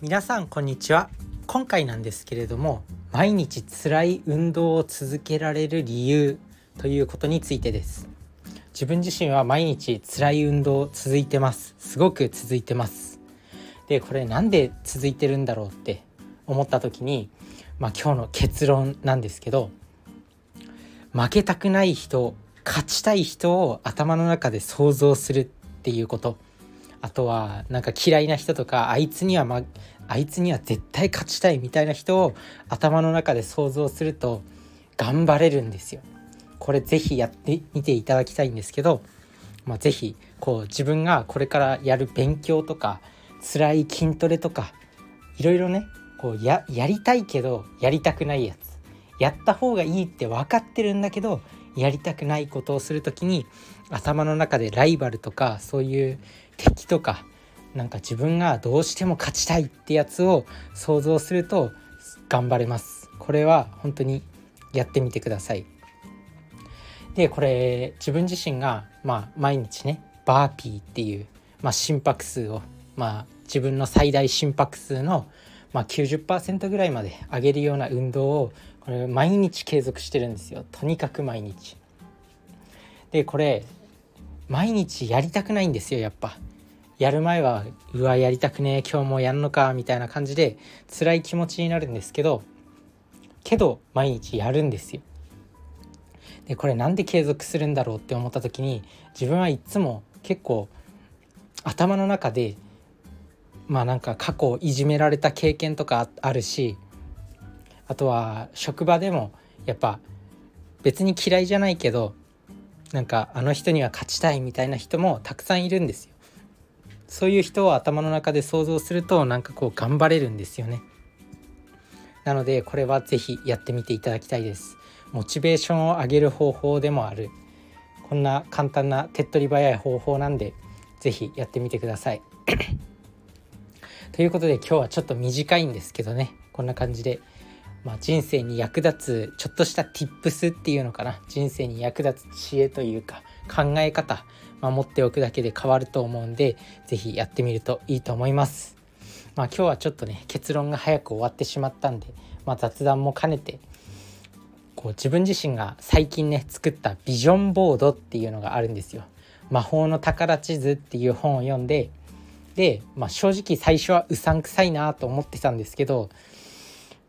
皆さんこんにちは。今回なんですけれども毎日辛い運動を続けられる理由ということについてです。自分自身は毎日辛い運動続いてます。すごく続いてます。でこれなんで続いてるんだろうって思った時にまあ今日の結論なんですけど負けたくない人勝ちたい人を頭の中で想像するっていうこと。あとはなんか嫌いな人とかあいつには、ま、あいつには絶対勝ちたいみたいな人を頭の中で想像すると頑張れるんですよ。これぜひやってみていただきたいんですけど、まあ、ぜひこう自分がこれからやる勉強とか辛い筋トレとかいろいろねこうややりたいけどやりたくないやつやった方がいいって分かってるんだけどやりたくないことをする時に頭の中でライバルとかそういう敵とかなんか自分がどうしても勝ちたいってやつを想像すると頑張れます。これは本当にやってみてください。でこれ自分自身がまあ毎日ねバーピーっていう、まあ、心拍数をまあ自分の最大心拍数のまあ、90%ぐらいまで上げるような運動をこれ毎日継続してるんですよ。とにかく毎日。でこれ毎日やりたくないんですよやっぱ。やる前はうわやりたくねえ今日もやんのかみたいな感じで辛い気持ちになるんですけどけど毎日やるんですよ。でこれなんで継続するんだろうって思った時に自分はいつも結構頭の中でまあなんか過去いじめられた経験とかあるしあとは職場でもやっぱ別に嫌いじゃないけどなんかあの人には勝ちたいみたいな人もたくさんいるんですよ。そういう人を頭の中で想像するとなんかこう頑張れるんですよね。なのでこれは是非やってみていただきたいです。モチベーションを上げる方法でもあるこんな簡単な手っ取り早い方法なんで是非やってみてください。ということで今日はちょっと短いんですけどねこんな感じで、まあ、人生に役立つちょっとした tips っていうのかな人生に役立つ知恵というか考え方守っておくだけで変わると思うんで是非やってみるといいと思います。まあ、今日はちょっとね結論が早く終わってしまったんで、まあ、雑談も兼ねてこう自分自身が最近ね作ったビジョンボードっていうのがあるんですよ。魔法の宝地図っていう本を読んでで、まあ、正直最初はうさんくさいなと思ってたんですけど、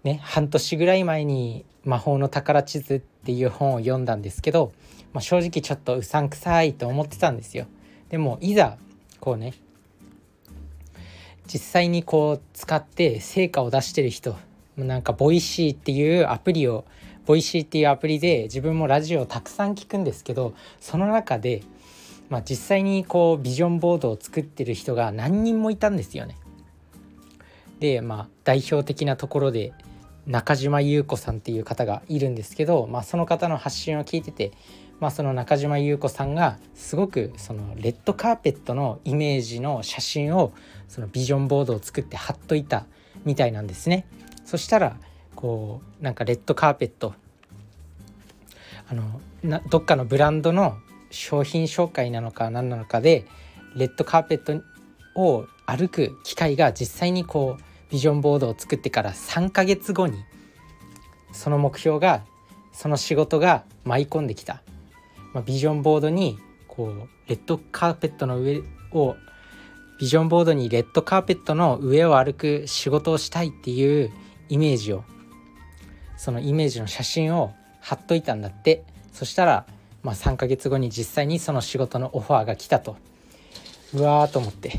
ね、半年ぐらい前に「魔法の宝地図」っていう本を読んだんですけどまあ、正直ちょっとうさんくさいと思ってたんですよ。でもいざこうね実際にこう使って成果を出してる人なんか Voicy っていうアプリを Voicy っていうアプリで自分もラジオをたくさん聞くんですけどその中で、まあ、実際にこうビジョンボードを作ってる人が何人もいたんですよね。でまあ代表的なところで中島優子さんっていう方がいるんですけど、まあ、その方の発信を聞いててまあ、その中島優子さんがすごくそのレッドカーペットのイメージの写真をそのビジョンボードを作って貼っといたみたいなんですね。そしたらこうなんかレッドカーペットあのなどっかのブランドの商品紹介なのか何なのかでレッドカーペットを歩く機会が実際にこうビジョンボードを作ってから3ヶ月後にその目標がその仕事が舞い込んできた。まあ、ビジョンボードにこうレッドカーペットの上をビジョンボードにレッドカーペットの上を歩く仕事をしたいっていうイメージをそのイメージの写真を貼っといたんだって。そしたら、まあ、3ヶ月後に実際にその仕事のオファーが来たと。うわーと思って、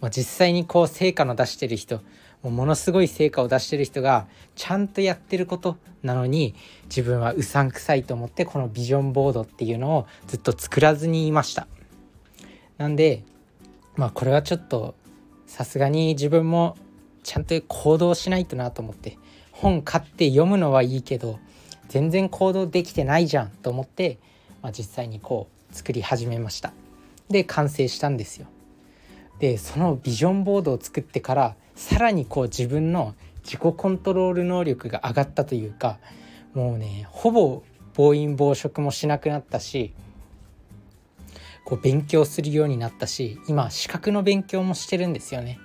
まあ、実際にこう成果の出してる人もものすごい成果を出してる人がちゃんとやってることなのに自分はうさんくさいと思ってこのビジョンボードっていうのをずっと作らずにいました。なんでまあこれはちょっとさすがに自分もちゃんと行動しないとなと思って本買って読むのはいいけど全然行動できてないじゃんと思って、まあ、実際にこう作り始めました。で完成したんですよ。でそのビジョンボードを作ってからさらにこう自分の自己コントロール能力が上がったというかもうねほぼ暴飲暴食もしなくなったしこう勉強するようになったし今資格の勉強もしてるんですよね。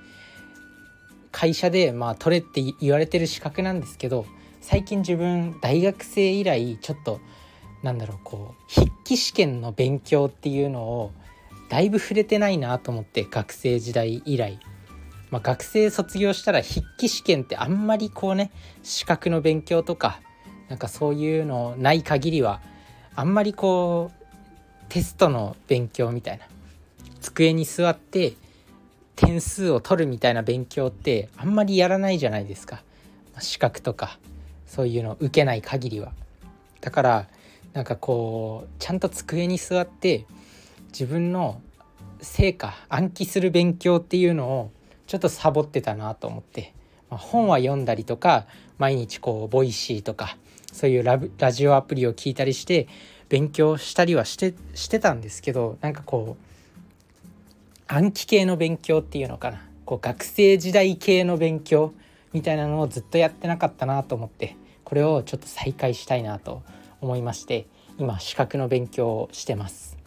会社でまあ取れって言われてる資格なんですけど最近自分大学生以来ちょっとなんだろうこう筆記試験の勉強っていうのをだいぶ触れてないなと思って学生時代以来、まあ、学生卒業したら筆記試験ってあんまりこうね資格の勉強とかなんかそういうのない限りはあんまりこうテストの勉強みたいな机に座って点数を取るみたいな勉強ってあんまりやらないじゃないですか。資格とかそういうの受けない限りは。だからなんかこうちゃんと机に座って自分の成果暗記する勉強っていうのをちょっとサボってたなと思って、まあ、本は読んだりとか毎日こう Voicy とかそういうララジオアプリを聞いたりして勉強したりはしてしてたんですけどなんかこう暗記系の勉強っていうのかなこう学生時代系の勉強みたいなのをずっとやってなかったなと思ってこれをちょっと再開したいなと思いまして今資格の勉強をしてます。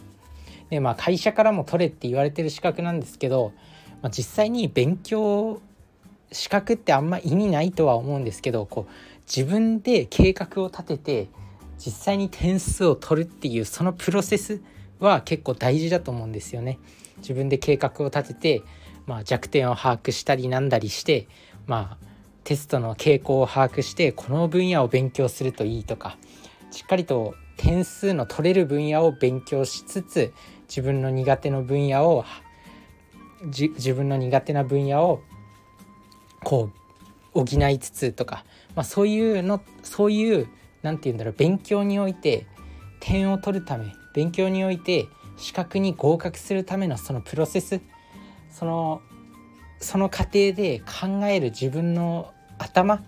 でまあ会社からも取れって言われてる資格なんですけど、まあ、実際に勉強資格ってあんま意味ないとは思うんですけどこう自分で計画を立てて実際に点数を取るっていうそのプロセスは結構大事だと思うんですよね。自分で計画を立てて、まあ、弱点を把握したりなんだりしてまあテストの傾向を把握してこの分野を勉強するといいとかしっかりと点数の取れる分野を勉強しつつ自分の苦手の分野を自分の苦手な分野をこう補いつつとか、まあ、そういうのそういう何て言うんだろう勉強において点を取るため勉強において資格に合格するためのそのプロセスそのその過程で考える自分の頭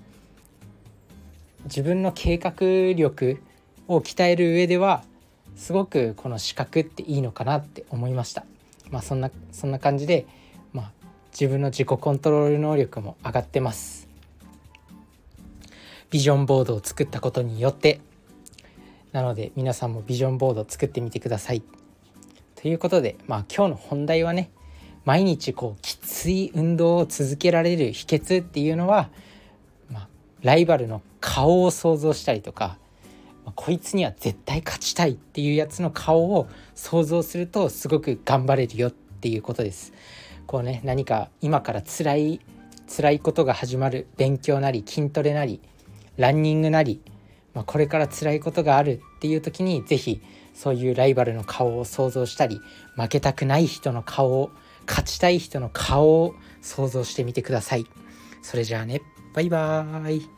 自分の計画力を鍛える上ではすごくこの資格っていいのかなって思いました。まあ、そんなそんな感じで、まあ、自分の自己コントロール能力も上がってます。ビジョンボードを作ったことによってなので皆さんもビジョンボードを作ってみてください。ということで、まあ、今日の本題はね毎日こうきつい運動を続けられる秘訣っていうのは、まあ、ライバルの顔を想像したりとか、こいつには絶対勝ちたいっていうやつの顔を想像するとすごく頑張れるよっていうことです。こうね何か今から辛い辛いことが始まる勉強なり筋トレなりランニングなり、まあ、これから辛いことがあるっていう時に是非そういうライバルの顔を想像したり負けたくない人の顔を勝ちたい人の顔を想像してみてください。それじゃあねバイバーイ